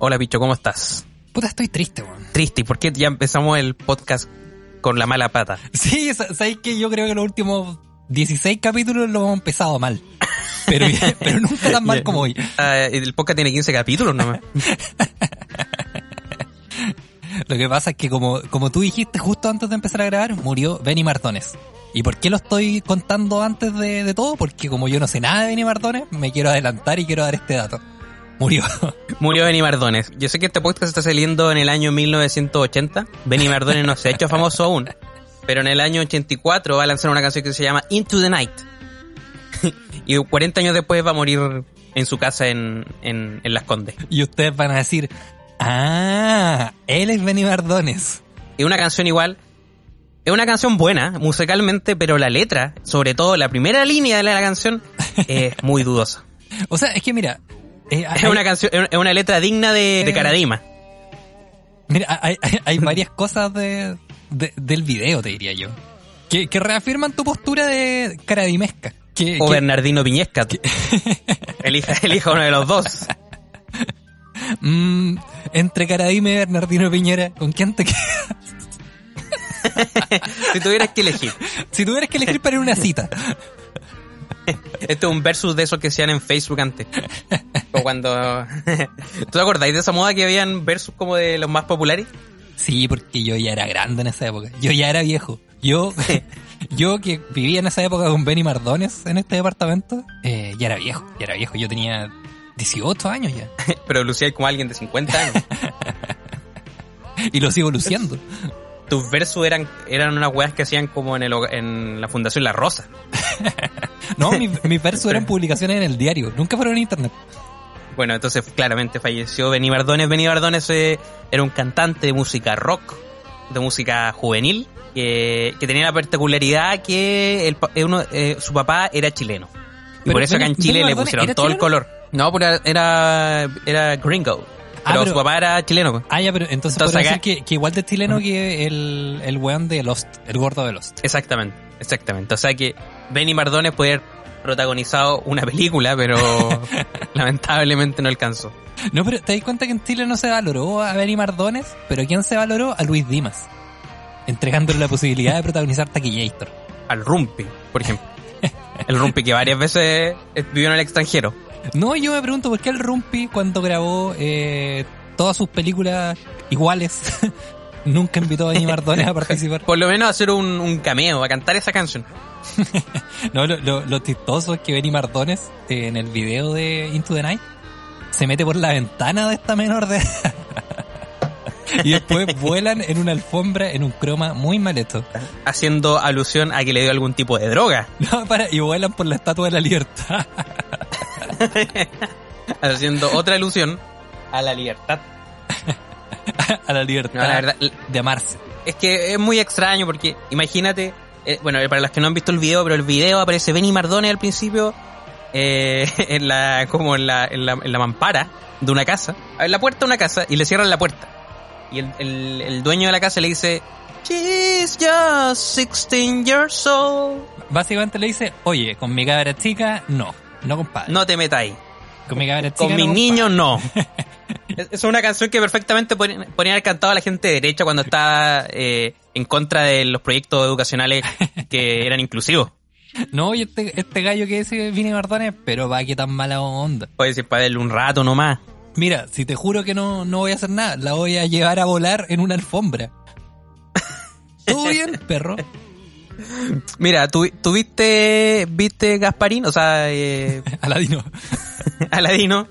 Hola, bicho, ¿cómo estás? Puta, estoy triste, weón. Triste, ¿y por qué ya empezamos el podcast con la mala pata? Sí, sa- sabes que yo creo que los últimos 16 capítulos lo hemos empezado mal. Pero, pero nunca tan mal como hoy. Ah, el podcast tiene 15 capítulos nomás. Lo que pasa es que como, como tú dijiste justo antes de empezar a grabar, murió Benny Mardones. ¿Y por qué lo estoy contando antes de, de todo? Porque como yo no sé nada de Benny Mardones, me quiero adelantar y quiero dar este dato. Murió. Murió Benny Mardones. Yo sé que este podcast está saliendo en el año 1980. Benny Mardones no se ha hecho famoso aún. Pero en el año 84 va a lanzar una canción que se llama Into the Night. y 40 años después va a morir en su casa en, en, en Las Condes. Y ustedes van a decir, ah, él es Benny Mardones. Es una canción igual. Es una canción buena musicalmente, pero la letra, sobre todo la primera línea de la canción, es muy dudosa. O sea, es que mira... eh, Es una canción, es una letra digna de, de Eh. Caradima. Mira, hay, hay- hay varias cosas de, de- del video, te diría yo. Que, que reafirman tu postura de caradimesca. Que, O que- Bernardino Piñesca. Elija, elija uno de los dos. mm, entre Caradime y Bernardino Piñera, ¿con quién te quedas? Si tuvieras que elegir. Si tuvieras que elegir para ir a una cita. Este es un versus de esos que hacían en Facebook antes. O cuando... ¿Tú te acordáis de esa moda que habían versus como de los más populares? Sí, porque yo ya era grande en esa época. Yo ya era viejo. Yo, yo que vivía en esa época con Benny Mardones en este departamento, eh, ya era viejo, ya era viejo. Yo tenía 18 años ya. Pero lucíais como alguien de 50 años. Y lo sigo luciendo. Tus versus eran, eran unas weas que hacían como en, el, en la Fundación La Rosa. No, mi- mis versos eran publicaciones en el diario. Nunca fueron en internet. Bueno, entonces claramente falleció Benny Mardones. Benny Mardones eh, era un cantante de música rock, de música juvenil, que, que tenía la particularidad que el eh, uno, eh, su papá era chileno. Y Pero por eso acá en Chile le pusieron todo el color. No, pero era, era, gringo. Ah, Pero, pero- su papá era chileno. Ah, ya, pero entonces, Entonces acá- decir que, que igual de chileno que el, el weón de Lost, el gordo de Lost. Exactamente, exactamente. O sea que Benny Mardones podía haber protagonizado una película, pero lamentablemente no alcanzó. No, pero te das cuenta que en Chile no se valoró a Benny Mardones, pero ¿quién se valoró? A Luis Dimas. Entregándole la posibilidad de protagonizar Taquillator. Al Rumpi, por ejemplo. El Rumpi que varias veces eh, vivió en el extranjero. No, yo me pregunto por qué el Rumpi cuando grabó eh, todas sus películas iguales nunca invitó a Benny Mardones a participar. Por lo menos hacer un, un cameo, a cantar esa canción. No, lo, lo, lo chistoso es que Benny Mardones eh, en el video de Into the Night se mete por la ventana de esta menor de y después vuelan en una alfombra en un croma muy mal hecho. Haciendo alusión a que le dio algún tipo de droga. No, para, y vuelan por la Estatua de la Libertad. Haciendo otra alusión a la libertad. a la libertad No, la verdad, de amarse. es que es muy extraño porque imagínate, eh, bueno, para los que no han visto el video, pero el video aparece Benny Mardones al principio eh, en la como en la, en la en la mampara de una casa, en la puerta de una casa y le cierran la puerta. Y el, el, el dueño de la casa le dice, She's just 16 years old. Básicamente le dice, oye, con mi cabra chica, no. No, compadre. No te metáis. Con mi cabra chica, Con no, compadre. niños no. Es una canción que perfectamente podría haber cantado a la gente de derecha cuando estaba eh, en contra de los proyectos educacionales que eran inclusivos. No, y este, este gallo que dice Vini Mardones, pero va que tan mala onda. Puede decir para darle un rato nomás. Mira, si te juro que no, no voy a hacer nada, la voy a llevar a volar en una alfombra. ¿Todo bien, perro? Mira, ¿tú, tú viste, viste Gasparín? O sea, eh, Aladino. Aladino.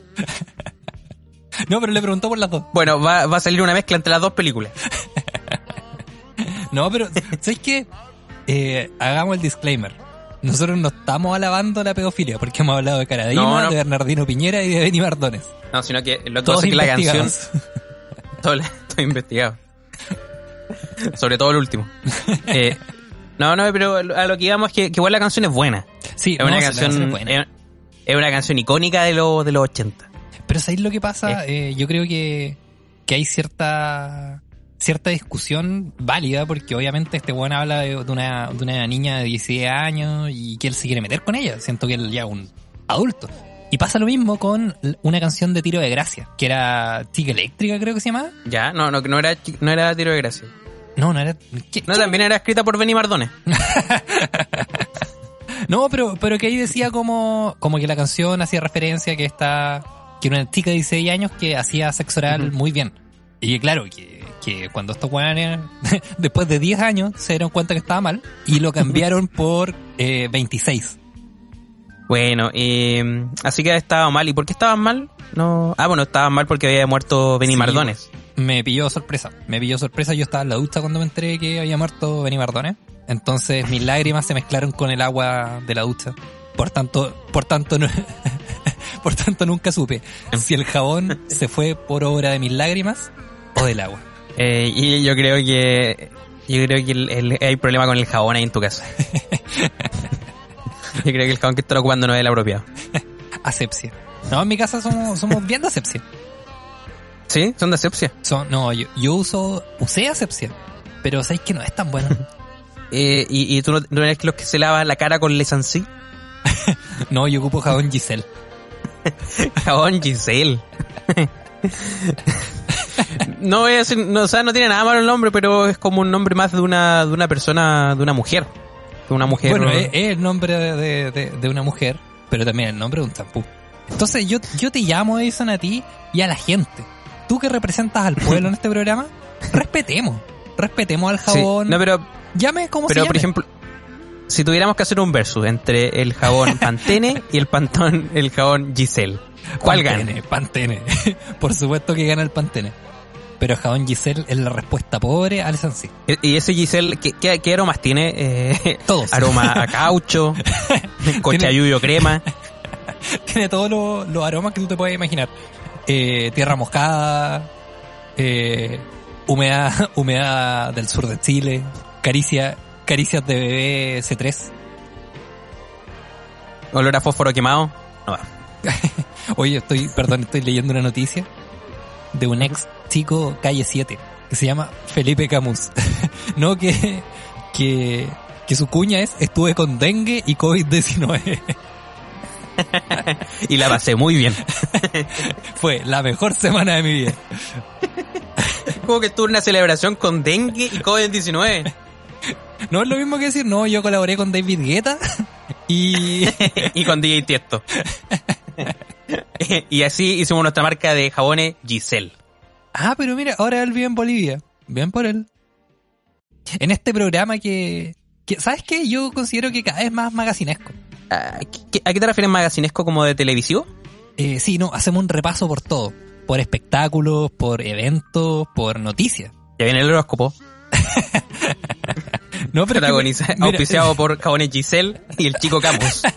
No, pero le preguntó por las dos. Bueno, va, va a salir una mezcla entre las dos películas. No, pero, ¿sabes qué? Eh, hagamos el disclaimer. Nosotros no estamos alabando la pedofilia porque hemos hablado de Caradima, No, no. de Bernardino Piñera y de Benny Mardones. No, sino que lo que es que la canción... Todo, investigado. Sobre todo el último. Eh, no, no, pero a lo que íbamos es que, que igual la canción es buena. Sí, Es una no, sí, la canción... es buena. es, es una canción icónica de, los de los 80. Pero ¿sabéis lo que pasa? Eh, yo creo que, que hay cierta cierta discusión válida porque obviamente este weón habla de, de una, de una niña de 16 años y que él se quiere meter con ella. Siento que él ya es un adulto. Y pasa lo mismo con una canción de Tiro de Gracia, que era Chica Eléctrica creo que se llamaba. Ya, no, no, no era, no era Tiro de Gracia. No, no era... ¿qué- No, qué? también era escrita por Benny Mardones. No, pero, pero que ahí decía como, como que la canción hacía referencia que esta, que era una chica de 16 años que hacía sexo oral muy bien. Y claro, que, que cuando estos weones, después de 10 años, se dieron cuenta que estaba mal y lo cambiaron por eh, 26. Bueno, eh, así que estaba mal. ¿Y por qué estaban mal? No. Ah, bueno, estaban mal porque había muerto Benny Sí, Mardones. Me pilló sorpresa. Me pilló sorpresa. Yo estaba en la ducha cuando me enteré que había muerto Benny Mardones. Entonces mis lágrimas se mezclaron con el agua de la ducha. Por tanto, por tanto, no, por tanto nunca supe si el jabón se fue por obra de mis lágrimas o del agua. Eh, y yo creo que yo creo que el- el- hay problema con el jabón ahí en tu casa. yo creo que el jabón que están ocupando no es el apropiado. Asepsia. No, en mi casa somos, somos bien de asepsia. ¿Sí? Son de asepsia. Son, no, yo, yo uso, usé asepsia. Pero sabéis que no es tan bueno. Eh, y, y tú no, no eres los que se lava la cara con Lesancy. No, yo ocupo jabón Giselle. Jabón Giselle. no voy a decir, no, o sea, no tiene nada malo el nombre, pero es como un nombre más de una, de una persona, de una mujer. De una mujer. Bueno, es, es el nombre de, de- una mujer, pero también el nombre de un champú. Entonces yo, yo te llamo, Edison, a ti y a la gente. Tú que representas al pueblo en este programa, respetemos. Respetemos al Sí. jabón. No, pero, Llame como pero se por ejemplo, si tuviéramos que hacer un versus entre el jabón Pantene y el pantón, el jabón Giselle, ¿cuál Pantene, gana? Pantene. Por supuesto que gana el Pantene. Pero jabón Giselle es la respuesta pobre al Sansi. Y ese Giselle, ¿qué, qué, qué aromas tiene? Eh, Todos. aroma a caucho, cochayuyo crema. Tiene todos los, los aromas que tú te puedes imaginar. Eh, tierra mojada, eh, humedad, humedad del sur de Chile, caricia, caricias de bebé C3. Olor a fósforo quemado. No va. Oye, estoy, perdón, estoy leyendo una noticia de un ex chico calle 7 que se llama Felipe Camus. no que, que, que su cuña es estuve con dengue y COVID-19. Y la pasé muy bien. Fue la mejor semana de mi vida. Como que tuve una celebración con dengue y COVID-19. No es lo mismo que decir, no, yo colaboré con David Guetta y... y con DJ Tiesto. y así hicimos nuestra marca de jabones Giselle. Ah, pero mira, ahora él vive en Bolivia. Bien por él. En este programa que... que ¿Sabes qué? Yo considero que cada vez más magacinesco. ¿A qué, a qué te refieres magacinesco como de televisivo? Eh, sí, no, hacemos un repaso por todo. Por espectáculos, por eventos, por noticias. Ya viene el horóscopo. No, pero es que- Protagoniza, mira, auspiciado por jabones Giselle y el chico Camus.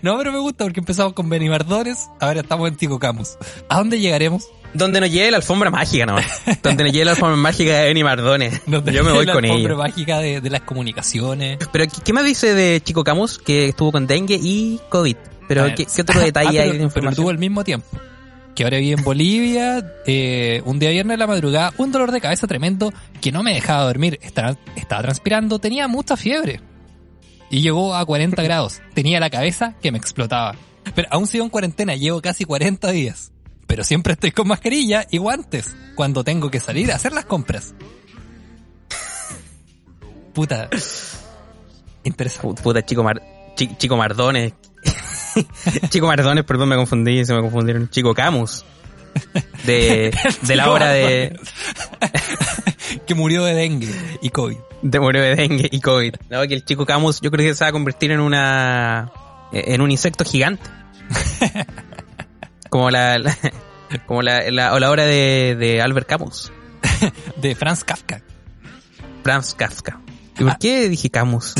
No, pero me gusta porque empezamos con Benny Mardones, ahora estamos en Tico Camus. ¿A dónde llegaremos? Donde nos lleve la alfombra mágica nomás. Donde nos lleve la alfombra mágica de Benny Mardones. Donde Yo me voy la con alfombra ella. mágica de, de las comunicaciones. Pero, ¿qué, más dice de Chico Camus? Que estuvo con dengue y COVID. Pero, ver, ¿qué, qué otro detalle ah, pero, hay de pero información? tuvo al mismo tiempo. Que ahora vive en Bolivia, eh, un día viernes de la madrugada, un dolor de cabeza tremendo que no me dejaba dormir. Estaba, estaba transpirando, tenía mucha fiebre. Y llegó a 40 grados. Tenía la cabeza que me explotaba. Pero aún sigo en cuarentena, llevo casi 40 días. Pero siempre estoy con mascarilla y guantes cuando tengo que salir a hacer las compras. Puta. Interesante. Puta, Chico, Mar, Chico Mardones. Chico Mardones, perdón, me confundí, se me confundieron. Chico Camus. De, de la hora de... que murió de dengue y COVID. De murió de dengue y COVID. No, que el chico Camus yo creo que se va a convertir en una... en un insecto gigante. como la, la- como la, la, o la obra de, de Albert Camus. De Franz Kafka. Franz Kafka. ¿Y por Ah. qué dije Camus?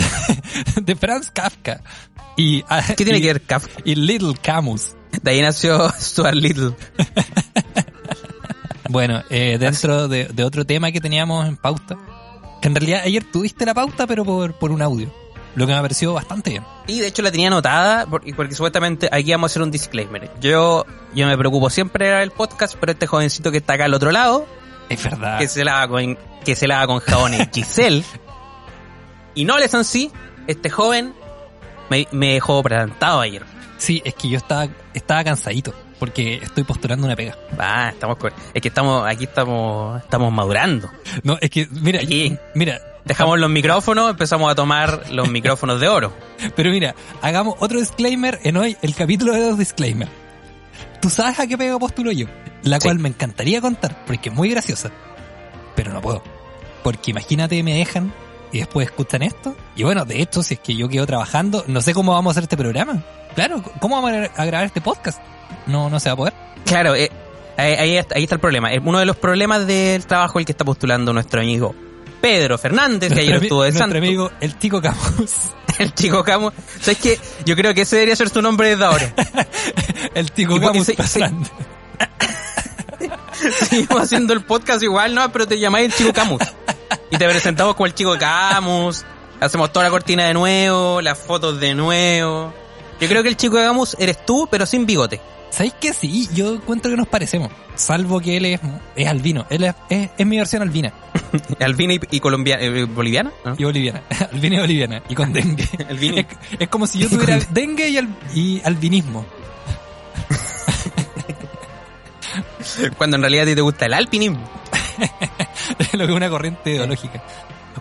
De Franz Kafka. Y, ah, ¿Qué tiene y- que ver Kafka? Y Little Camus. De ahí nació Stuart Little. Bueno, eh, dentro de, de otro tema que teníamos en pauta, que en realidad ayer tuviste la pauta, pero por, por un audio, lo que me pareció bastante bien. Y de hecho la tenía anotada por- porque supuestamente aquí vamos a hacer un disclaimer. Yo, yo me preocupo siempre de el podcast, pero este jovencito que está acá al otro lado, Es verdad. que se lava con, que se lava con jabones Giselle, y no les sí, este joven me, me dejó plantado ayer. Sí, es que yo estaba, estaba cansadito, porque estoy postulando una pega. Ah, estamos con- es que estamos, aquí estamos, estamos madurando. No, es que, mira, Aquí mira, dejamos los micrófonos, empezamos a tomar los micrófonos de oro. pero mira, hagamos otro disclaimer en hoy, el capítulo de los disclaimer. ¿Tú sabes a qué pega postulo yo? La Sí. cual me encantaría contar, porque es muy graciosa. Pero no puedo. Porque imagínate me dejan y después escuchan esto. Y bueno, de hecho, si es que yo quedo trabajando, no sé cómo vamos a hacer este programa. Claro, ¿cómo vamos a gra- a grabar este podcast? No, no se va a poder. Claro, eh, ahí, ahí está, ahí está el problema. Uno de los problemas del trabajo el que está postulando nuestro amigo Pedro Fernández, que ayer Nuestro, estuvo de nuestro santo. amigo, el Tico Camus. El chico Camus. ¿Sabes qué? Yo creo que ese debería ser su nombre desde ahora. El Tico Y Camus. Seguimos haciendo el podcast igual, ¿no? Pero te llamáis el chico Camus. Y te presentamos como el chico Camus. Hacemos toda la cortina de nuevo, las fotos de nuevo. Yo creo que el chico Camus eres tú, pero sin bigote. ¿Sabéis que sí? Yo encuentro que nos parecemos. Salvo que él es, es albino. Él es, es, es mi versión albina Albina y, y colombiana, eh, boliviana. ¿no? y boliviana. albina y boliviana. Y con dengue. Es como si yo tuviera dengue y, al- y albinismo. Cuando en realidad a ti te gusta el alpinismo. lo que es una corriente ideológica.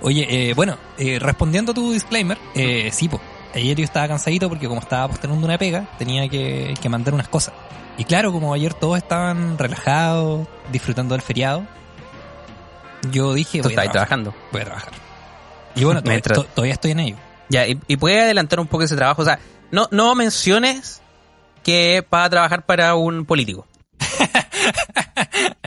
Oye, eh, bueno, eh, respondiendo a tu disclaimer, eh, sí, po. Ayer yo estaba cansadito porque como estaba postergando una pega, tenía que, que mandar unas cosas. Y claro, como ayer todos estaban relajados, disfrutando del feriado, yo dije, Tú voy a, estás trabajando. voy a trabajar. Y bueno, todavía, Mientras- to- todavía estoy en ello. Ya, y, y puedes adelantar un poco ese trabajo. O sea, no, no menciones que vas a trabajar para un político.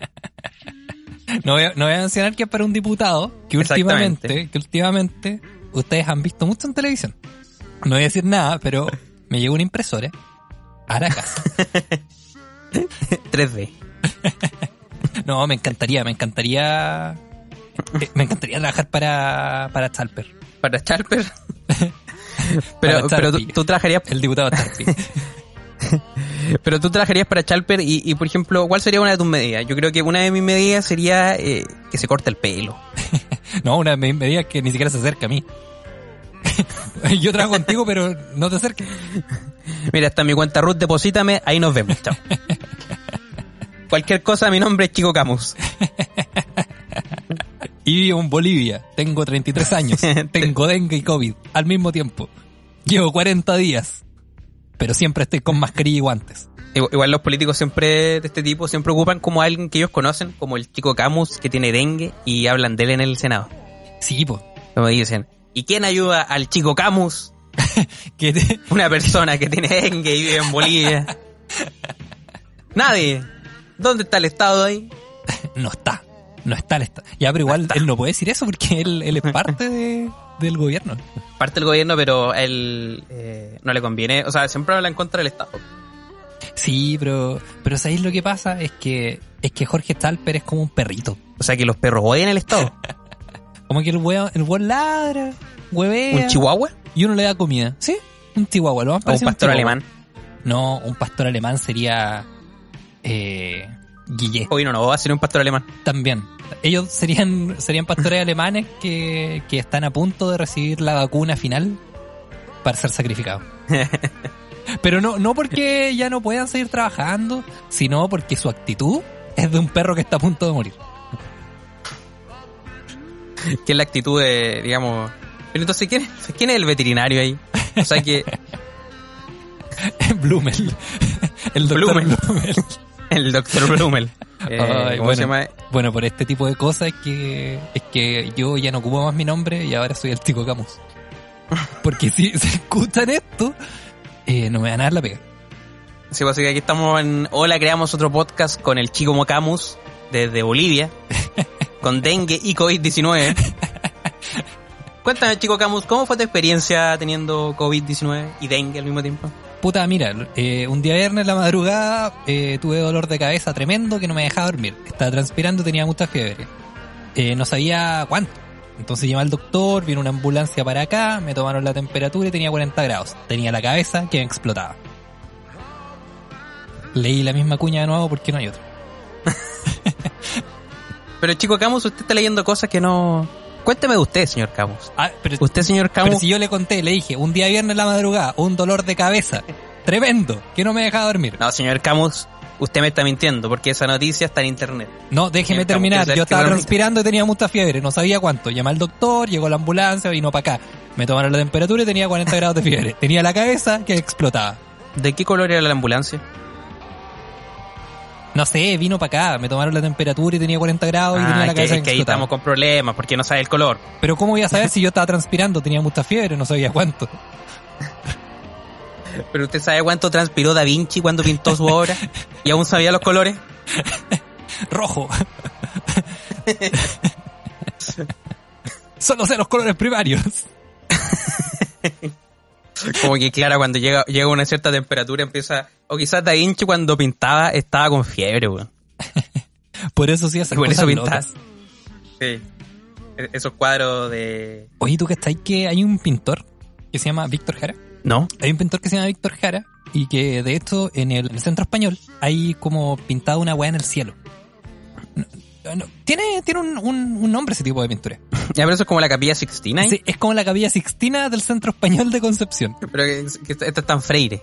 No voy, a, no voy a mencionar que es para un diputado que últimamente, que últimamente ustedes han visto mucho en televisión. No voy a decir nada, pero me llegó una impresora a la casa. 3D. No, me encantaría, me encantaría. eh, Me encantaría trabajar para, para Chalper, Para Charper. pero, Para pero tú, tú trabajarías, el diputado Charpi. pero tú trabajarías para Chalper y, y, por ejemplo, ¿cuál sería una de tus medidas? Yo creo que una de mis medidas sería eh, que se corte el pelo. No, una me, me diga que ni siquiera se acerca a mí. Yo trabajo contigo, pero no te acerques. Mira, está mi cuenta Ruth, deposítame, ahí nos vemos. Chao. Cualquier cosa, mi nombre es Chico Camus. Y vivo en Bolivia. Tengo 33 años. Tengo dengue y COVID al mismo tiempo. Llevo 40 días. Pero siempre estoy con mascarilla y guantes. Igual los políticos siempre de este tipo siempre ocupan como a alguien que ellos conocen, como el chico Camus que tiene dengue y hablan de él en el Senado. Sí, pues. Como dicen, ¿y quién ayuda al chico Camus? Que te- Una persona que tiene dengue y vive en Bolivia. Nadie. ¿Dónde está el Estado ahí? no está. No está el Estado. Ya, pero igual él no puede decir eso porque él, él es parte de- del gobierno. Parte del gobierno, pero a él eh, no le conviene. O sea, siempre habla en contra del Estado. Sí, pero, pero ¿sabéis lo que pasa? Es que, es que Jorge Talper es como un perrito. O sea, que los perros odian el Estado. Como que el weón, el weón ladra, huevea. ¿Un chihuahua? Y uno le da comida. ¿Sí? Un chihuahua, lo más ¿O un a pastor alemán? No, un pastor alemán sería eh, Guille. Hoy no, no, va a ser un pastor alemán. También. Ellos serían, serían pastores alemanes que, que están a punto de recibir la vacuna final para ser sacrificados. Pero no, no porque ya no puedan seguir trabajando, sino porque su actitud es de un perro que está a punto de morir. que es la actitud de, digamos... Pero entonces, ¿quién es, quién es el veterinario ahí? O sea que Blumel. El doctor Blumel. Blumel. el doctor Blumel. Eh, Ay, ¿Cómo bueno. se llama? Bueno, por este tipo de cosas es que, es que yo ya no ocupo más mi nombre y ahora soy el Chico Camus. Porque si se escuchan esto, eh, no me van a dar la pega. Sí, pues, así que aquí estamos en Hola, creamos otro podcast con el chico Mocamus desde Bolivia, con dengue y COVID-19. Cuéntame, chico Camus, ¿cómo fue tu experiencia teniendo COVID-19 y dengue al mismo tiempo? Puta, mira, eh, un día viernes en la madrugada eh, tuve dolor de cabeza tremendo que no me dejaba dormir. Estaba transpirando, tenía mucha fiebre. Eh, no sabía cuánto. Entonces llamé al doctor, vino una ambulancia para acá, me tomaron la temperatura y tenía 40 grados. Tenía la cabeza que me explotaba. Leí la misma cuña de nuevo porque no hay otra. Pero chico Camus, usted está leyendo cosas que no... Cuénteme de usted, señor Camus. Ah, pero, Usted, señor pero Camus, si yo le conté, le dije, un día viernes en la madrugada, un dolor de cabeza tremendo que no me dejaba dormir. No, señor Camus, usted me está mintiendo porque esa noticia está en internet. No, déjeme terminar. Yo estaba transpirando y tenía mucha fiebre. No sabía cuánto. Llamé al doctor, llegó la ambulancia, vino para acá. Me tomaron la temperatura y tenía 40 grados de fiebre. Tenía la cabeza que explotaba. ¿De qué color era la ambulancia? No sé, vino para acá. Me tomaron la temperatura y tenía 40 grados y Ah, tenía la que, cabeza es que que ahí estamos con problemas porque no sabe el color. Pero ¿cómo voy a saber si yo estaba transpirando? Tenía mucha fiebre, no sabía cuánto. Pero usted sabe cuánto transpiró Da Vinci cuando pintó su obra y aún sabía los colores. Rojo. Solo sé los colores primarios. Como que Clara cuando llega, llega a una cierta temperatura empieza... O quizás Da Vinci cuando pintaba estaba con fiebre, weón. Por eso sí hace Por eso pintaba. locas. Sí. E- Esos cuadros de... Oye, ¿tú que estáis que hay un pintor que se llama Víctor Jara? ¿No? Hay un pintor que se llama Víctor Jara y que de hecho en el, en el centro español hay como pintado una weá en el cielo. No, tiene tiene un, un- un nombre ese tipo de pintura. Ya, pero eso es como la capilla Sixtina. ¿eh? Sí, es como la capilla sixtina del centro español de Concepción. Pero que, que esto está en Freire.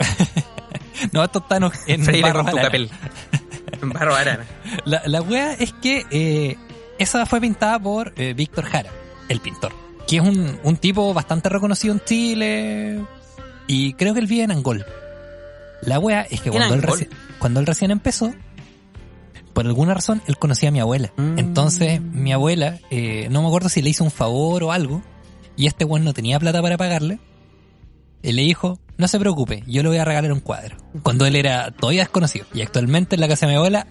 No, esto está en, en Freire Barros con tu capel. En Barro Arana. La, la wea es que eh, esa fue pintada por eh, Víctor Jara, el pintor, que es un, un tipo bastante reconocido en Chile y creo que él vive en Angol. La wea es que ¿En cuando él, cuando él recién empezó, por alguna razón él conocía a mi abuela. Mm. Entonces mi abuela, eh, no me acuerdo si le hizo un favor o algo, y este weón no tenía plata para pagarle. Él le dijo, no se preocupe, yo le voy a regalar un cuadro. Cuando él era todavía desconocido. Y actualmente en la casa de mi abuela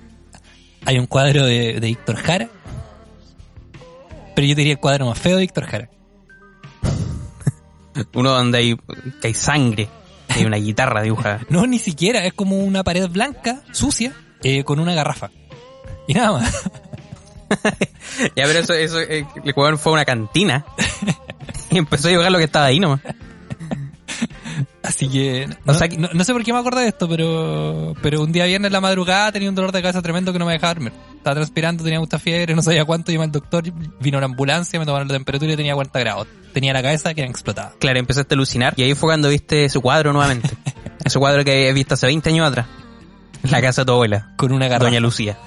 hay un cuadro de, de Víctor Jara. Pero yo diría el cuadro más feo de Víctor Jara. Uno donde hay, que hay sangre. Hay una guitarra dibujada. No, ni siquiera, es como una pared blanca, sucia, eh, con una garrafa. Y nada más. Ya, pero eso, eso eh, el jugador fue a una cantina. Y empezó a dibujar lo que estaba ahí nomás. Así que no, O sea que- no, no sé por qué me acordé de esto, pero pero un día viernes en la madrugada tenía un dolor de cabeza tremendo que no me dejaba dormir. Estaba transpirando, tenía mucha fiebre, no sabía cuánto, llamé al doctor, vino la ambulancia, me tomaron la temperatura y tenía 40 grados. Tenía la cabeza que me explotaba. Claro, empezaste a alucinar. Y ahí fue cuando viste su cuadro nuevamente. Ese cuadro que habías visto hace 20 años atrás. La casa de tu abuela. Con una garrafa. Doña Lucía.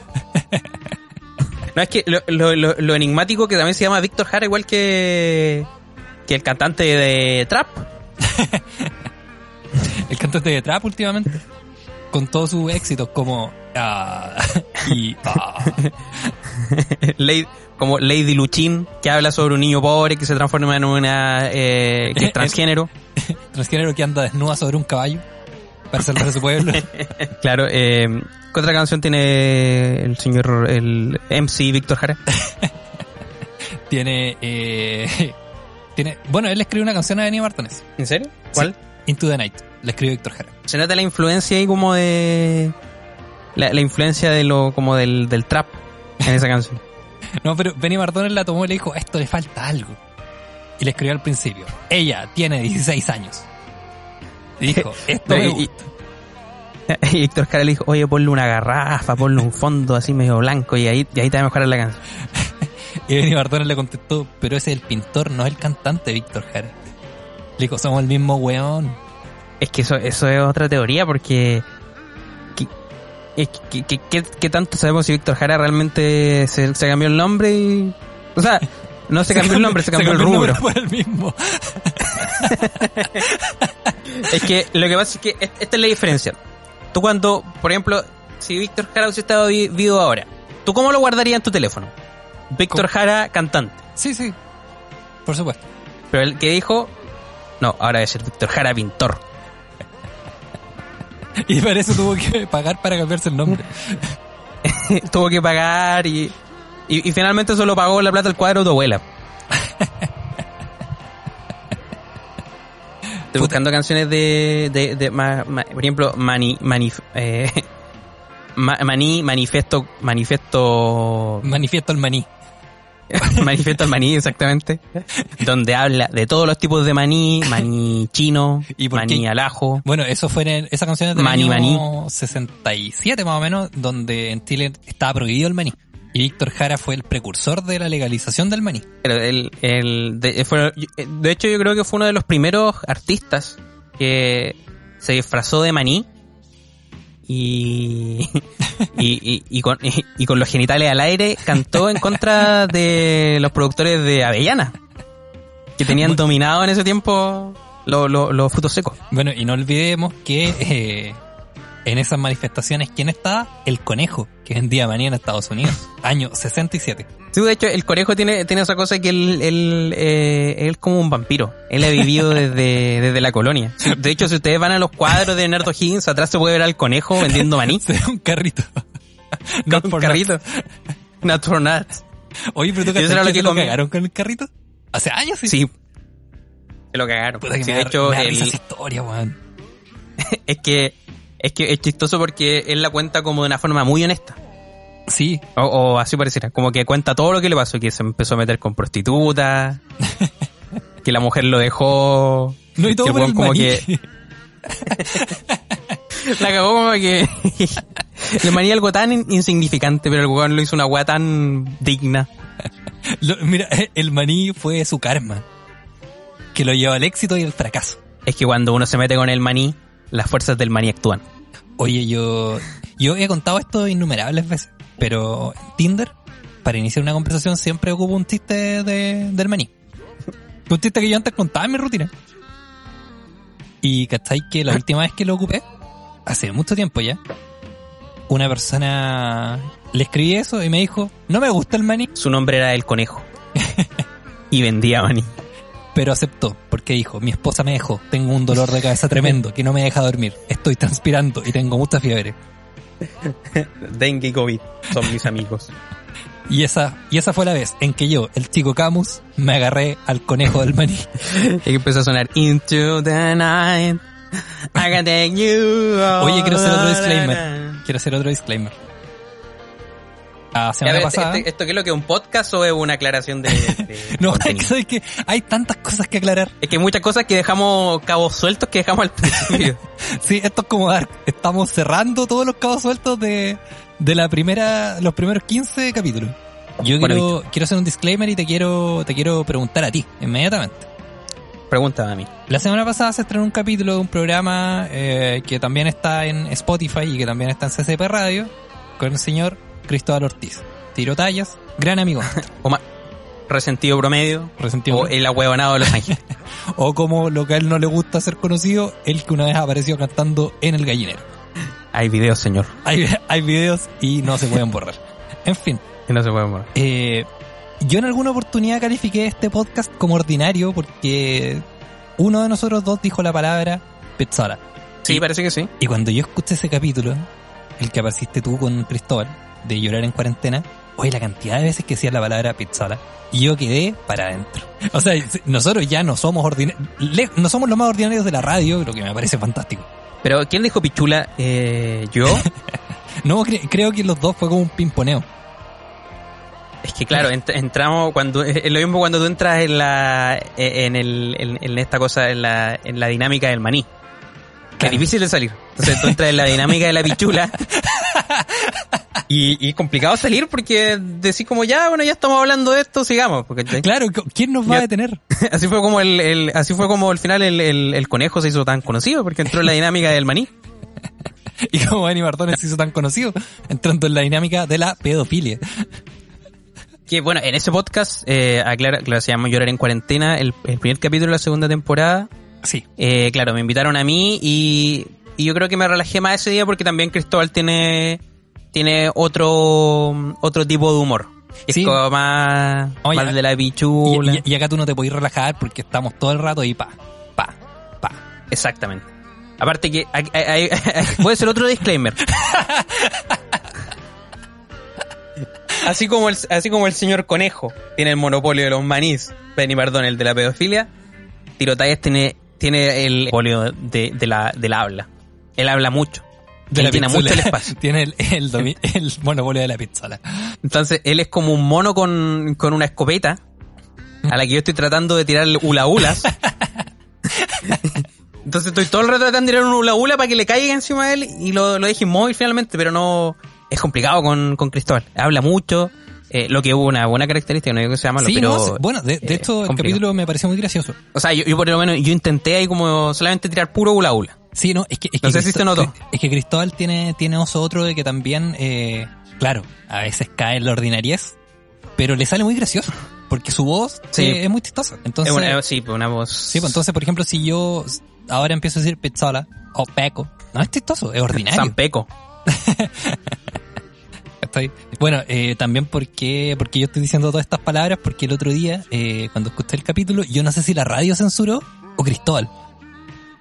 No, es que lo, lo, lo, lo enigmático que también se llama Víctor Jara, igual que, que el cantante de Trap. El cantante de trap últimamente. Con todos sus éxitos como... ah, y... ah. Lady- como Lady Luchín, que habla sobre un niño pobre que se transforma en una... Eh, que es transgénero. transgénero que anda desnuda sobre un caballo para salvar a su pueblo. Claro. Eh, ¿Qué otra canción tiene el señor, el MC Víctor Jara? tiene... Eh, tiene bueno, él escribió una canción a Benny Martínez. ¿En serio? ¿Cuál? Into the Night. La escribió Víctor Jara. Se nota la influencia ahí como de... La, la influencia de lo como del, del trap en esa canción. No, pero Benny Martínez la tomó y le dijo, a esto le falta algo. Y le escribió al principio. Ella tiene 16 años. Y dijo, esto me Y- gusta. Y Víctor Jara le dijo, oye, ponle una garrafa, ponle un fondo así medio blanco y ahí, y ahí te va a mejorar la canción. Y Benny Martínez le contestó, pero ese es el pintor, no es el cantante Víctor Jara. Le dijo, somos el mismo weón. Es que eso, eso es otra teoría porque... ¿Qué, que- que- qué tanto sabemos si Víctor Jara realmente se, se cambió el nombre y... O sea, no se cambió el nombre, se cambió el rubro. nombre por el mismo. Es que lo que pasa es que es- esta es la diferencia. Tú cuando, por ejemplo, si Víctor Jara hubiese estado vi- vivo ahora, ¿tú cómo lo guardarías en tu teléfono? Víctor Jara, cantante. Sí, sí. Por supuesto. Pero el que dijo, no, ahora debe ser Víctor Jara, pintor. Y para eso tuvo que pagar para cambiarse el nombre. Tuvo que pagar y, y, y finalmente solo pagó la plata del cuadro de tu abuela. Estoy buscando canciones de, de, de ma- ma- por ejemplo, Mani, manif, eh, Ma- Maní, Manifesto, Manifesto, Manifiesto el maní. Manifiesto al Maní, exactamente, donde habla de todos los tipos de maní, maní chino, ¿Y maní qué? al ajo. Bueno, eso fue en esa canción es del Maní, año maní. 67 más o menos, donde en Chile estaba prohibido el maní. Y Víctor Jara fue el precursor de la legalización del maní. Pero el, el, de, fue- de hecho, yo creo que fue uno de los primeros artistas que se disfrazó de maní y, y, y, y con, y, y con los genitales al aire cantó en contra de los productores de Avellana, que tenían dominado en ese tiempo lo- lo- los frutos secos. Bueno, y no olvidemos que eh, en esas manifestaciones, ¿quién estaba? El conejo, que vendía maní en Estados Unidos, año 67. Sí, de hecho, el conejo tiene, tiene esa cosa que él, él, eh, él como un vampiro. Él ha vivido desde, desde la colonia. De hecho, si ustedes van a los cuadros de Nerdo Higgins, atrás se puede ver al conejo vendiendo maní. Un carrito. For carrito. Nuts. Oye, pero tú era lo que que se lo cagaron con el carrito? Hace años, sí. Sí. Se lo cagaron. Puta que Sí, me de hecho, me el- esa historia, weón. es que es que es chistoso porque él la cuenta como de una forma muy honesta. Sí, O, o así pareciera. Como que cuenta todo lo que le pasó. Que se empezó a meter con prostitutas. que la mujer lo dejó. no y que todo por weón el como maní. que La cagó como que le manía algo tan in- insignificante, pero el weón lo hizo una weá tan digna. Lo- mira, el maní fue su karma. Que lo llevó al éxito y al fracaso. Es que cuando uno se mete con el maní, las fuerzas del maní actúan. Oye, yo, yo he contado esto innumerables veces, pero en Tinder, para iniciar una conversación, siempre ocupo un chiste de, del maní. Un chiste que yo antes contaba en mi rutina. Y cachai que la última vez que lo ocupé, hace mucho tiempo ya, una persona le escribí eso y me dijo, no me gusta el maní, Su nombre era el conejo. y vendía maní. Pero aceptó, porque dijo, mi esposa me dejó, tengo un dolor de cabeza tremendo que no me deja dormir, estoy transpirando y tengo mucha fiebre. Dengue y COVID son mis amigos. Y esa, y esa fue la vez en que yo, el chico Camus, me agarré al conejo del maní. Y empezó a sonar Into the night. I can take you. Oye, quiero hacer otro disclaimer. Quiero hacer otro disclaimer. La semana pasada... este- ¿Esto qué es lo que es un podcast o es una aclaración de, de no, es que, hay tantas cosas que aclarar. Es que hay muchas cosas que dejamos cabos sueltos que dejamos al principio. Sí, esto es como dar, estamos cerrando todos los cabos sueltos de, de la primera, los primeros 15 capítulos. Yo Bueno, quiero, quiero hacer un disclaimer y te quiero, te quiero preguntar a ti, inmediatamente. Pregúntame a mí. La semana pasada se estrenó un capítulo de un programa eh, que también está en Spotify y que también está en CCP Radio con el señor Cristóbal Ortiz. Tiro tallas, gran amigo, O ma- resentido promedio. resentido. O el ahueonado de Los Ángeles. O como lo que a él no le gusta ser conocido, el que una vez apareció cantando en el gallinero. Hay videos, señor. Hay, hay videos y no se pueden borrar. En fin, Que no se pueden mover. eh, yo en alguna oportunidad califiqué este podcast como ordinario porque uno de nosotros dos dijo la palabra pizzola. Sí, parece que sí. Y cuando yo escuché ese capítulo, el que apareciste tú con Cristóbal, de llorar en cuarentena, oye, la cantidad de veces que decías la palabra pizzola, y yo quedé para adentro. O sea, nosotros ya no somos ordinarios, no somos los más ordinarios de la radio, lo que me parece fantástico. Pero ¿quién dijo pichula? Eh, ¿Yo? No, cre- creo que los dos fue como un pimponeo. Es que claro, ent- entramos cuando es lo mismo cuando tú entras en la en el en, en esta cosa en la en la dinámica del maní. Que Claro. es difícil de salir. Entonces tú entras en la dinámica de la pichula. Y, y complicado salir porque decís como ya, bueno, ya estamos hablando de esto, sigamos. Porque, Claro, ¿quién nos va a detener? así fue como el, el- así fue como al final el, el, el conejo se hizo tan conocido porque entró en la dinámica del maní. Y como Benny Martínez se hizo tan conocido, entrando en la dinámica de la pedofilia. Que bueno, en ese podcast, eh, aclara, claro, se llama Llorar en Cuarentena, el, el primer capítulo de la segunda temporada. Sí. Eh, claro, me invitaron a mí y, y yo creo que me relajé más ese día porque también Cristóbal tiene tiene otro otro tipo de humor. Es Sí. como más, Oye, más de la Y, pichula. y- y acá tú no te podés relajar porque estamos todo el rato ahí pa, pa, pa. Exactamente. Aparte que hay- hay- hay- puede ser otro disclaimer. Así como, el, así como el señor Conejo tiene el monopolio de los manís, Benny Perdón, el de la pedofilia, Tirotalles tiene, tiene el monopolio de, de la, del habla. Él habla mucho. De Él la pistola. mucho el espacio. Tiene el, el, el monopolio de la pistola. Entonces, él es como un mono con, con una escopeta a la que yo estoy tratando de tirar hula hulas. Entonces estoy todo el rato tratando de tirar un hula hula para que le caiga encima de él y lo, lo deje inmóvil finalmente, pero no... Es complicado con, con Cristóbal. Habla mucho, eh, lo que hubo una buena característica, no digo que sea malo, Sí, pero... no, bueno, de, de eh, hecho el complicado. capítulo me pareció muy gracioso. O sea, yo, yo por lo menos, yo intenté ahí como solamente tirar puro hula hula. Sí, no, es que, es No que sé si se Cristó- notó. Es que Cristóbal tiene, tiene oso otro de que también, eh, claro, a veces cae en la ordinariez, pero le sale muy gracioso, porque su voz Sí. eh, es muy chistosa. Entonces, Es una- sí, pues una voz... sí, pues entonces, por ejemplo, si yo ahora empiezo a decir pistola o peco, no es chistoso, es ordinario. Zampeco. ¿cachai? Bueno, eh, también porque, porque yo estoy diciendo todas estas palabras, porque el otro día, eh, cuando escuché el capítulo, yo no sé si la radio censuró o Cristóbal.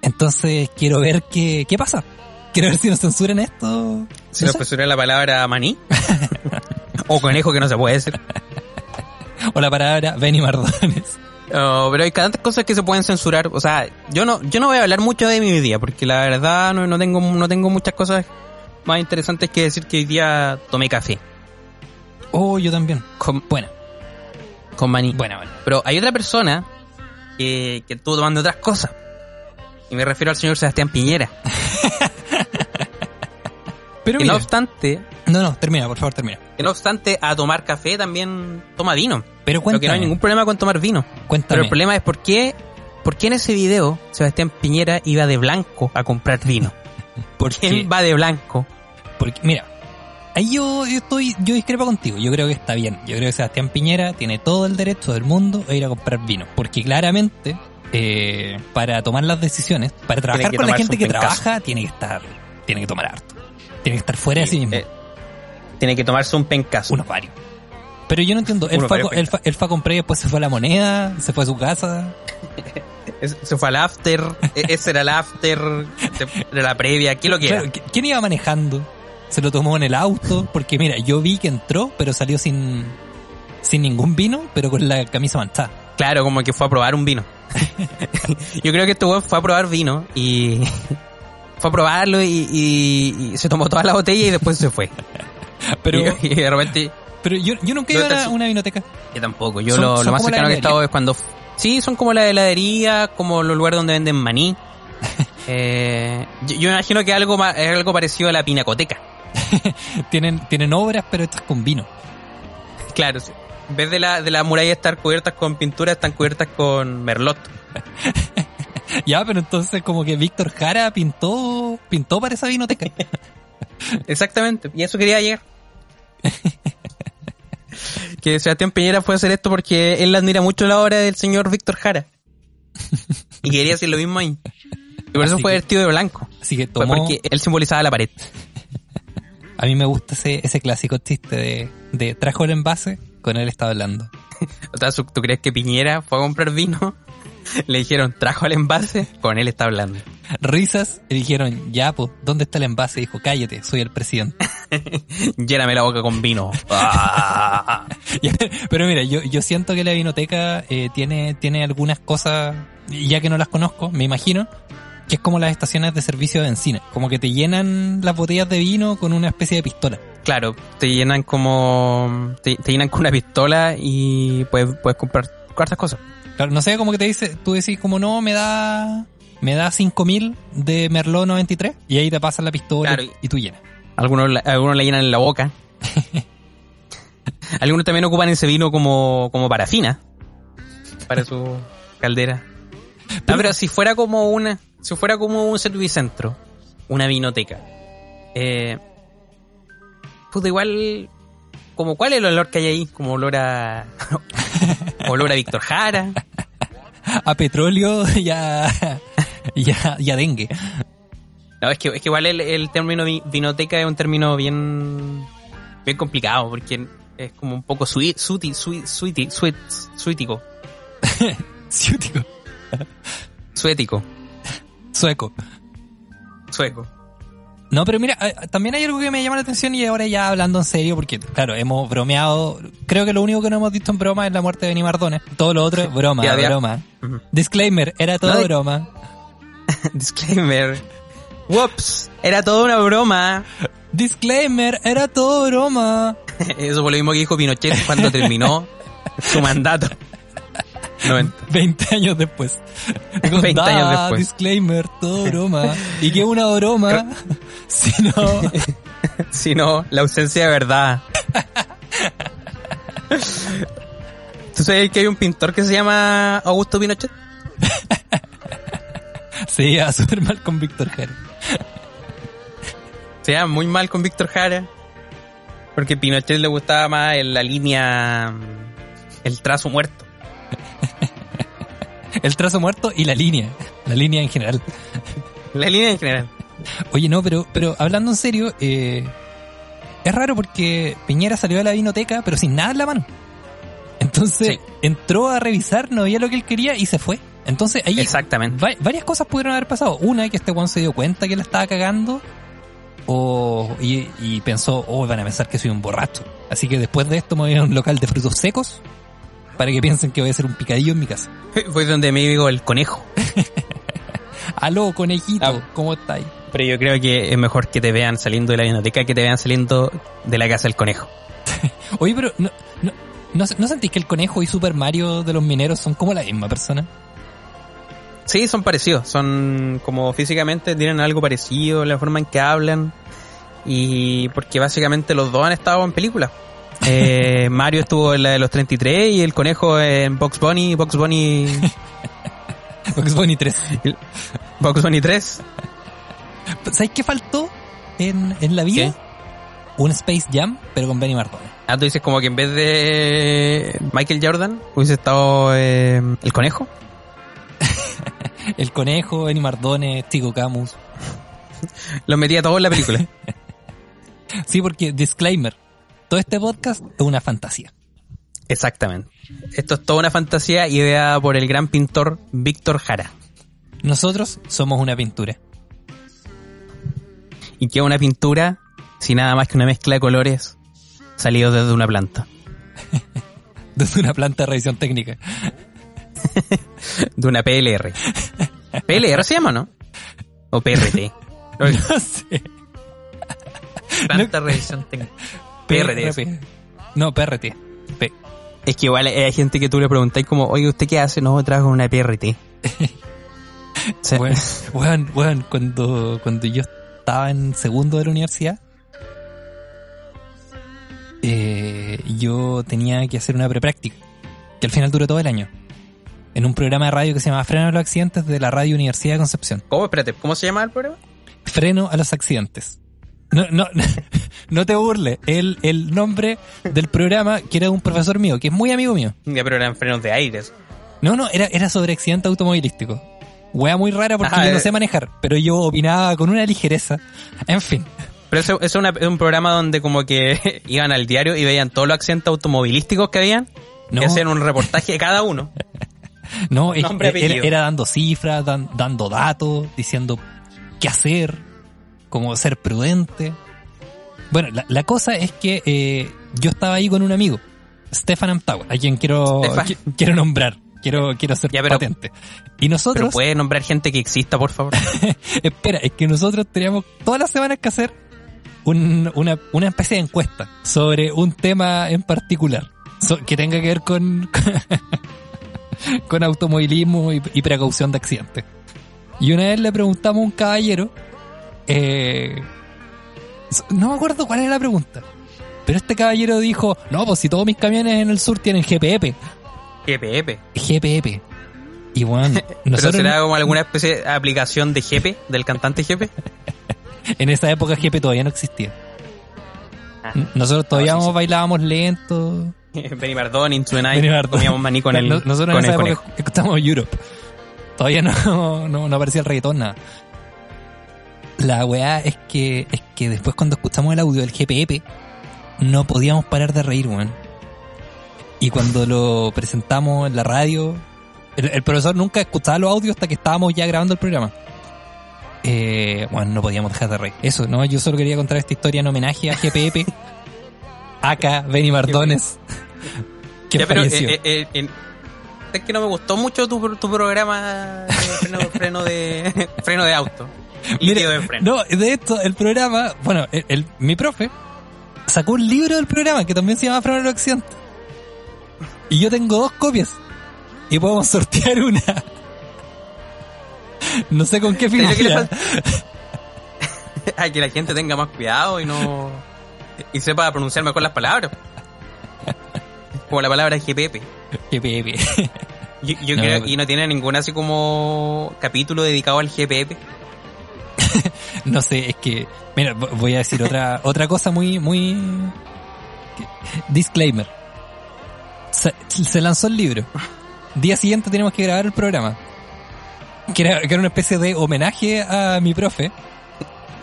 Entonces quiero ver qué, qué pasa. Quiero ver si nos censuran esto. No nos presuró la palabra maní. o conejo que no se puede decir. O la palabra Benny Mardones. Oh, pero hay tantas cosas que se pueden censurar. O sea, yo no, yo no voy a hablar mucho de mi día, porque la verdad no, no tengo, no tengo muchas cosas más interesantes que decir que hoy día tomé café Oh, yo también. con, Buena, con maní. buena, buena. Pero hay otra persona que, que estuvo tomando otras cosas. Y me refiero al señor Sebastián Piñera. Pero Que mira, no obstante, no, no, termina, por favor, termina. que no obstante a tomar café también toma vino. Pero Lo que cuéntame, no hay ningún problema con tomar vino. cuéntame. Pero el problema es por qué, por qué en ese video Sebastián Piñera iba de blanco a comprar vino. porque, ¿Quién va de blanco? porque, mira, ahí yo, yo estoy, yo discrepo contigo. Yo creo que está bien. Yo creo que Sebastián Piñera tiene todo el derecho del mundo a ir a comprar vino. Porque claramente, eh, para tomar las decisiones, para trabajar con la gente que pencazo. trabaja, tiene que estar, tiene que tomar harto. Tiene que estar fuera de sí mismo. Eh, tiene que tomarse un pencazo. Unos varios. Pero yo no entiendo. Él fue, él, fue, él fue a comprar y después se fue a la moneda, se fue a su casa. Se fue al after, e- ese era el after de, de la previa, ¿qué lo que era? Claro, ¿qui- ¿Quién iba manejando? Se lo tomó en el auto, porque mira, yo vi que entró, pero salió sin, sin ningún vino, pero con la camisa manchada. Claro, como que fue a probar un vino. Yo creo que este weón fue a probar vino y fue a probarlo y, y- y se tomó toda la botella y después se fue. Pero, y, y de repente, pero yo, yo nunca No iba a una, vinoteca. yo tampoco. Yo Son- lo, son lo más cercano que he estado es cuando... Sí, son como la heladería, como los lugares donde venden maní. Eh, yo, imagino que algo es algo parecido a la pinacoteca. Tienen, tienen obras, pero estas con vino. Claro, sí. En vez de la, de la muralla estar cubiertas con pintura, están cubiertas con merlot. Ya, pero entonces como que Víctor Jara pintó, pintó para esa vinoteca. Exactamente, y eso quería llegar. que Sebastián Piñera fue a hacer esto porque él admira mucho la obra del señor Víctor Jara. Y quería hacer lo mismo ahí. Y por eso fue que- vestido de blanco. Así que Fue tomó, porque él simbolizaba la pared. a mí me gusta ese, ese clásico chiste de, de trajo el envase, con él estaba hablando. O sea, ¿tú crees que Piñera fue a comprar vino? Le dijeron, trajo el envase, con él está hablando. Risas, y dijeron, ya, pues, ¿dónde está el envase? Dijo, cállate, soy el presidente. Lléname la boca con vino. Pero mira, yo, yo siento que la vinoteca eh, tiene, tiene algunas cosas, ya que no las conozco, me imagino, que es como las estaciones de servicio de benzina. Como que te llenan las botellas de vino con una especie de pistola. Claro, te llenan como... Te, te llenan con una pistola y puedes, puedes comprar cuartas cosas. Claro, no sé, como que te dice, tú decís como no, me da, me da 5000 de Merlot 93, y ahí te pasan la pistola Claro. y tú llenas. Algunos, la- algunos la llenan en la boca. algunos también ocupan ese vino como, como parafina. Para su caldera. No, pero si fuera como una, si fuera como un servicentro, una vinoteca, eh, pues igual, como cuál es el olor que hay ahí, como olor a, olor a Víctor Jara, A petróleo y a, y a, y a dengue. No, es que, es que igual el, el término vi- vinoteca es un término bien, bien complicado, porque es como un poco suiti, suit, suítico, Ciútico. suético, Sueco. sueco. No, pero mira, eh, también hay algo que me llama la atención y ahora ya hablando en serio, porque claro, hemos bromeado. Creo que lo único que no hemos visto en broma es la muerte de Benny Mardones. Todo lo otro es broma, broma. Disclaimer, era todo No, broma. Disclaimer. Whoops, era toda una broma. Disclaimer, era todo broma. Eso fue lo mismo que dijo Pinochet cuando terminó su mandato. 90. 20 años después. 20 años después. Disclaimer, todo broma. ¿Y qué una broma? Si no, Si no, la ausencia de verdad. ¿Tú sabes que hay un pintor que se llama Augusto Pinochet? se iba súper mal con Víctor Jara. Se llama muy mal con Víctor Jara. Porque Pinochet le gustaba más en la línea. El trazo muerto. El trazo muerto y la línea. La línea en general. La línea en general. Oye, no, pero, pero hablando en serio, eh, es raro porque Piñera salió de la vinoteca, pero sin nada en la mano. Entonces Sí. entró a revisar, no veía lo que él quería y se fue. Entonces ahí Exactamente. va- varias cosas pudieron haber pasado. Una, que este Juan se dio cuenta que la estaba cagando. O, y, y pensó, oh, van a pensar que soy un borracho. Así que después de esto me voy a un local de frutos secos para que piensen que voy a hacer un picadillo en mi casa. Fue donde me digo el conejo. Aló, conejito, Ah. ¿cómo estáis? Pero yo creo que es mejor que te vean saliendo de la biblioteca que te vean saliendo de la casa del conejo. Oye, pero ¿no, no, no, ¿no sentís que el conejo y Super Mario de los mineros son como la misma persona? Sí, son parecidos. Son como físicamente tienen algo parecido, la forma en que hablan. Y porque básicamente los dos han estado en películas. Eh, Mario estuvo en la de los 33 y el conejo en Box Bunny, Box Bunny, Bugs Bunny 3. Box Bunny 3. ¿Sabes qué faltó en, en la vida? Un Space Jam, pero con Benny Martone. Ah, tú dices como que en vez de Michael Jordan hubiese estado eh, el conejo. El conejo, Benny Mardone, Tico Camus. Los metía todos en la película. Sí, porque, disclaimer, todo este podcast es una fantasía. Exactamente. Esto es toda una fantasía ideada por el gran pintor Víctor Jara. Nosotros somos una pintura. Y que es una pintura sin nada más que una mezcla de colores salidos desde una planta. Desde una planta de revisión técnica. De una PLR. PLR se llama, ¿no? O PRT. No sé. Planta de revisión técnica. PRT. PRP. No, PRT. P. Es que igual hay gente que tú le preguntáis como, oye, ¿usted qué hace? No, trabajo en una PRT. O sea, cuando, cuando yo estaba en segundo de la universidad, eh, yo tenía que hacer una prepráctica, que al final duró todo el año, en un programa de radio que se llama Freno a los Accidentes de la Radio Universidad de Concepción. ¿Cómo? Espérate, ¿cómo se llama el programa? Freno a los Accidentes. No, no, no te burles, el, el nombre del programa, que era de un profesor mío, que es muy amigo mío. Ya, pero eran frenos de aires. No, no, era, era sobre accidente automovilístico. Wea muy rara porque Ajá, yo no eh. sé manejar, pero yo opinaba con una ligereza. En fin. Pero eso, eso es, una- es un programa donde como que iban al diario y veían todos los accidentes automovilísticos que habían No, y hacían un reportaje de cada uno. no nombre, era, dando cifras, dan- dando datos, diciendo qué hacer, cómo ser prudente. Bueno, la, la cosa es que eh, yo estaba ahí con un amigo, Stefan Amtagua, a quien quiero, qui- quiero nombrar, quiero, quiero ser Ya, pero- patente. Y Pero nosotros, puede nombrar gente que exista, por favor. espera, es que nosotros teníamos todas las semanas que hacer un- una, una especie de encuesta sobre un tema en particular so- que tenga que ver con, con automovilismo y, y precaución de accidentes. Y una vez le preguntamos a un caballero, eh, no me acuerdo cuál era la pregunta, pero este caballero dijo, no, pues si todos mis camiones en el sur tienen GPP, GPP. GPP. Y bueno, ¿Pero será como alguna especie de aplicación de Jepe, del cantante Jepe? en esa época GP todavía no existía. Ah. Nosotros todavía sí, sí. bailábamos lento. Benny Mardón, Into the Night, comíamos maní con el, No- Nosotros con en esa conejo. época escuchábamos Europe. Todavía no, no, no aparecía el reggaetón, nada. La weá es que, es que después cuando escuchamos el audio del GPP, no podíamos parar de reír, weón. Y cuando lo presentamos en la radio, el, el profesor nunca escuchaba los audios hasta que estábamos ya grabando el programa. Eh, bueno, no podíamos dejar de reír. Eso, ¿no? Yo solo quería contar esta historia en homenaje a GPP, acá, Benny Mardones, que Ya, pero eh, eh, eh, es que no me gustó mucho tu, tu programa de freno, freno de freno de auto. Mira, de freno. No, de esto, el programa, bueno, el, el- mi profe sacó un libro del programa que también se llama Freno al Accidente. Y yo tengo dos copias. Y podemos sortear una. No sé con qué Pero ¿qué le finalidad. a que la gente tenga más cuidado y no y sepa pronunciar mejor las palabras. Como la palabra GPP. GPP. Yo, yo No, creo y no tiene ningún así como capítulo dedicado al GPP. No sé, es que. Mira, vo- voy a decir otra, otra cosa muy, muy. Disclaimer. Se, se lanzó el libro. Día siguiente tenemos que grabar el programa. Que era, que era una especie de homenaje a mi profe.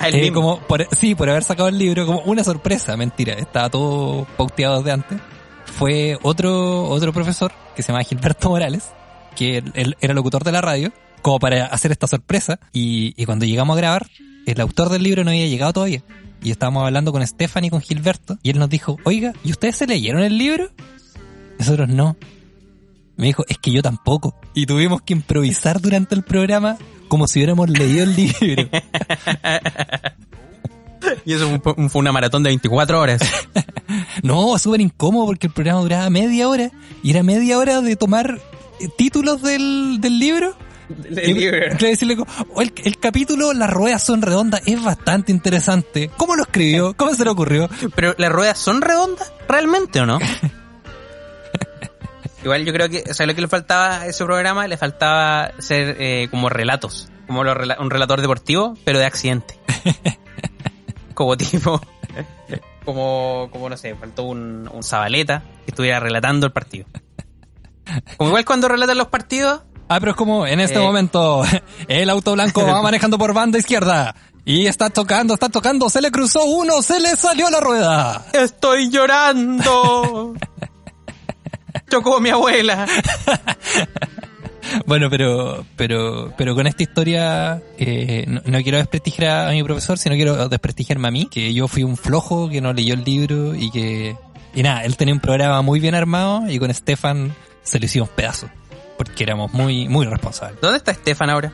Eh, mismo. como por, sí, por haber sacado el libro, como una sorpresa, mentira, estaba todo pauteado desde antes. Fue otro, otro profesor que se llama Gilberto Morales, que él, él era locutor de la radio, como para hacer esta sorpresa. Y, y cuando llegamos a grabar, el autor del libro no había llegado todavía. Y estábamos hablando con Stephanie y con Gilberto, y él nos dijo, oiga, ¿y ustedes se leyeron el libro? Nosotros no. Me dijo, es que yo tampoco. Y tuvimos que improvisar durante el programa como si hubiéramos leído el libro. Y eso fue, un- fue una maratón de 24 horas. No, súper incómodo porque el programa duraba media hora y era media hora de tomar eh, títulos del, del libro. decirle, "Oh, el, el capítulo Las ruedas son redondas es bastante interesante. ¿Cómo lo escribió? ¿Cómo se le ocurrió? Pero las ruedas son redondas, realmente o no? Igual yo creo que, o sea, lo que le faltaba a ese programa, le faltaba ser eh, como relatos, como un relator deportivo, pero de accidente. como tipo, como, como no sé, faltó un, un Zabaleta que estuviera relatando el partido. Como igual cuando relatan los partidos, Ah, pero es como en este Eh. momento el auto blanco va manejando por banda izquierda y está tocando, está tocando, se le cruzó uno, se le salió la rueda. estoy llorando. Chocó mi abuela. Bueno, pero, pero, pero con esta historia eh, no, no quiero desprestigiar a mi profesor, sino quiero desprestigiarme a mí, que yo fui un flojo que no leyó el libro y que, y nada, él tenía un programa muy bien armado y con Stefan se lo hicimos pedazos, porque éramos muy, muy responsables. ¿Dónde está Estefan ahora?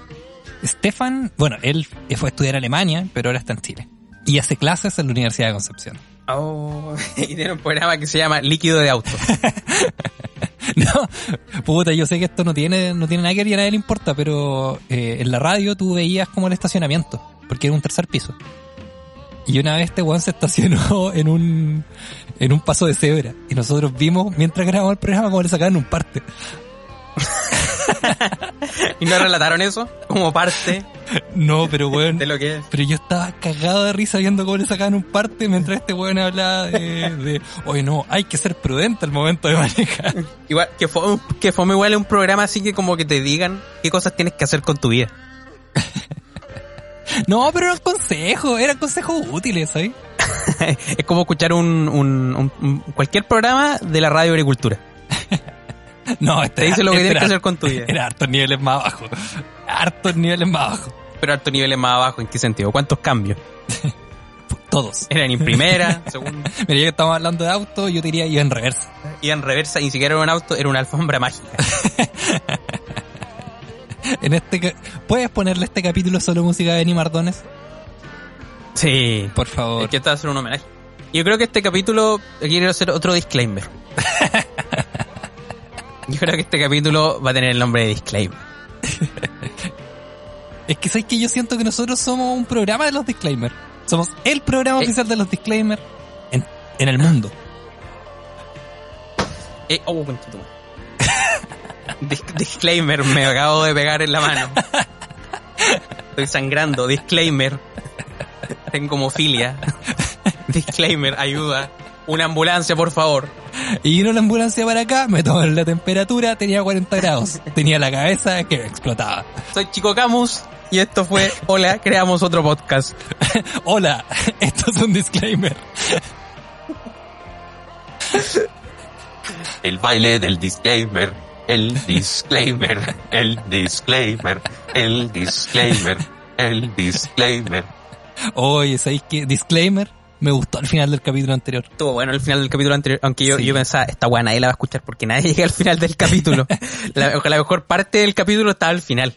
Stefan, bueno, él fue a estudiar a Alemania, pero ahora está en Chile. Y hace clases en la Universidad de Concepción. Oh, y tiene un programa que se llama Líquido de Auto. No, puta, yo sé que esto no tiene, no tiene nada que ver y a nadie le importa, pero eh, en la radio tú veías como el estacionamiento, porque era un tercer piso. Y una vez este weón se estacionó en un, en un paso de cebra. Y nosotros vimos, mientras grabamos el programa, cómo le sacaban un parte. ¿Y no relataron eso como parte No, pero weón. de lo que es? Pero yo estaba cagado de risa viendo cómo le sacaban un parte mientras este weón hablaba de, de oye no, hay que ser prudente al momento de manejar. Igual, que fue, que fue igual un programa así que como que te digan qué cosas tienes que hacer con tu vida. No, pero eran consejos, eran consejos útiles, ¿sabes? es como escuchar un, un- un- un- cualquier programa de la radio agricultura. No, este Te dice lo que tienes que hacer con tu vida. Era hartos niveles más abajo. Hartos niveles más abajo. Pero a alto niveles más abajo, ¿en qué sentido? ¿Cuántos cambios? Todos. Eran en primera, segunda, Mira, ya que estamos hablando de auto, yo diría iba en reversa. y en reversa, ni siquiera era un auto, era una alfombra mágica. En este, ¿Puedes ponerle este capítulo solo música de Benny Mardones? Sí. Por favor. Es que está hacer un homenaje. Yo creo que este capítulo quiero hacer otro disclaimer. Yo creo que este capítulo va a tener el nombre de disclaimer. Es que sabes que yo siento que nosotros somos un programa de los disclaimers. Somos el programa Eh. oficial de los disclaimers en, en el mundo. Eh, oh, disclaimer, me acabo de pegar en la mano. Estoy sangrando, disclaimer. Tengo homofilia. Disclaimer, ayuda. Una ambulancia, por favor. Y vino la ambulancia para acá, me tomaron la temperatura, tenía 40 grados. Tenía la cabeza que explotaba. Soy Chico Camus Y esto fue Hola, creamos otro podcast. Hola, esto es un disclaimer. El baile del disclaimer, el disclaimer, el disclaimer, el disclaimer, el disclaimer. Oye, ¿sabéis qué? Disclaimer. Me gustó al final del capítulo anterior. Estuvo bueno el final del capítulo anterior, aunque yo, Sí. yo pensaba, esta weá nadie la va a escuchar porque nadie llega al final del capítulo. la, la mejor parte del capítulo estaba al final.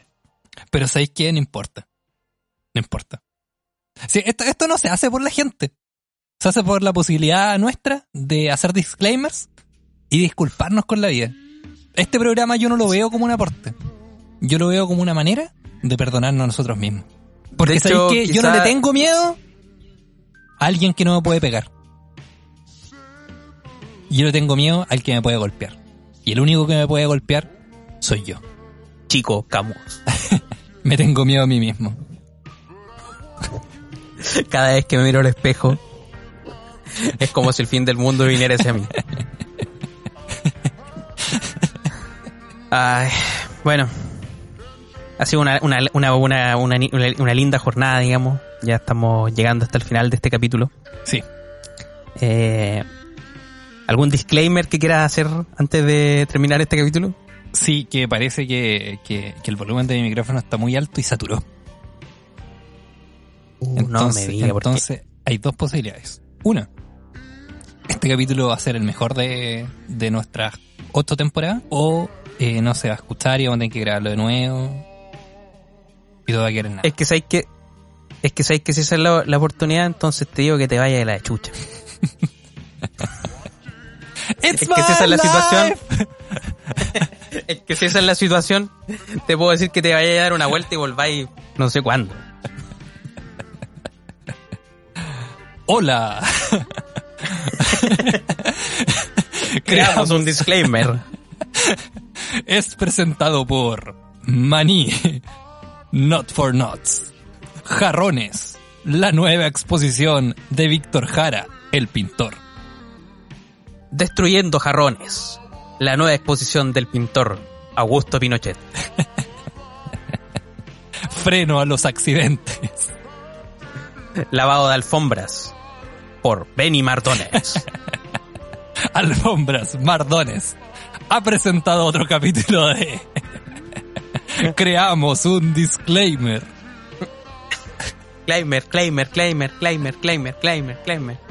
Pero ¿sabéis qué? No importa. No importa. Sí, esto, esto no se hace por la gente. Se hace por la posibilidad nuestra de hacer disclaimers y disculparnos con la vida. Este programa yo no lo veo como un aporte. Yo lo veo como una manera de perdonarnos a nosotros mismos. Porque De hecho, ¿sabéis qué? Yo no quizá- le tengo miedo alguien que no me puede pegar. Yo le tengo miedo al que me puede golpear. Y el único que me puede golpear soy yo. Chico, Camus. Me tengo miedo a mí mismo. Cada vez que me miro al espejo, es como si el fin del mundo viniera hacia mí. Ay, bueno. Ha sido una, una, una, una, una, ni- una- una linda jornada, digamos. Ya estamos llegando hasta el final de este capítulo. Sí. Eh, ¿Algún disclaimer que quieras hacer antes de terminar este capítulo? Sí, que parece que, que, que el volumen de mi micrófono está muy alto y saturó. Uh, no me diga, entonces hay dos posibilidades. Una, este capítulo va a ser el mejor de, de nuestras ocho temporadas, o eh, no se va a escuchar y vamos a tener que grabarlo de nuevo. Y todo va a quedar en nada. es que sabes que es que sabes que si esa es la, la oportunidad, entonces te digo que te vaya de la chucha. Es que si esa es la situación, es que si esa es la situación, te puedo decir que te vaya a dar una vuelta y volváis no sé cuándo. Hola. Creamos un disclaimer. es presentado por Maní, Not for Nuts, Jarrones, la nueva exposición de Víctor Jara, el pintor. Destruyendo jarrones. La nueva exposición del pintor Augusto Pinochet. Freno a los accidentes. Lavado de alfombras por Benny Mardones. Alfombras Mardones ha presentado otro capítulo de Creamos un disclaimer. Claimer, claimer, claimer, claimer, claimer, claimer, claimer.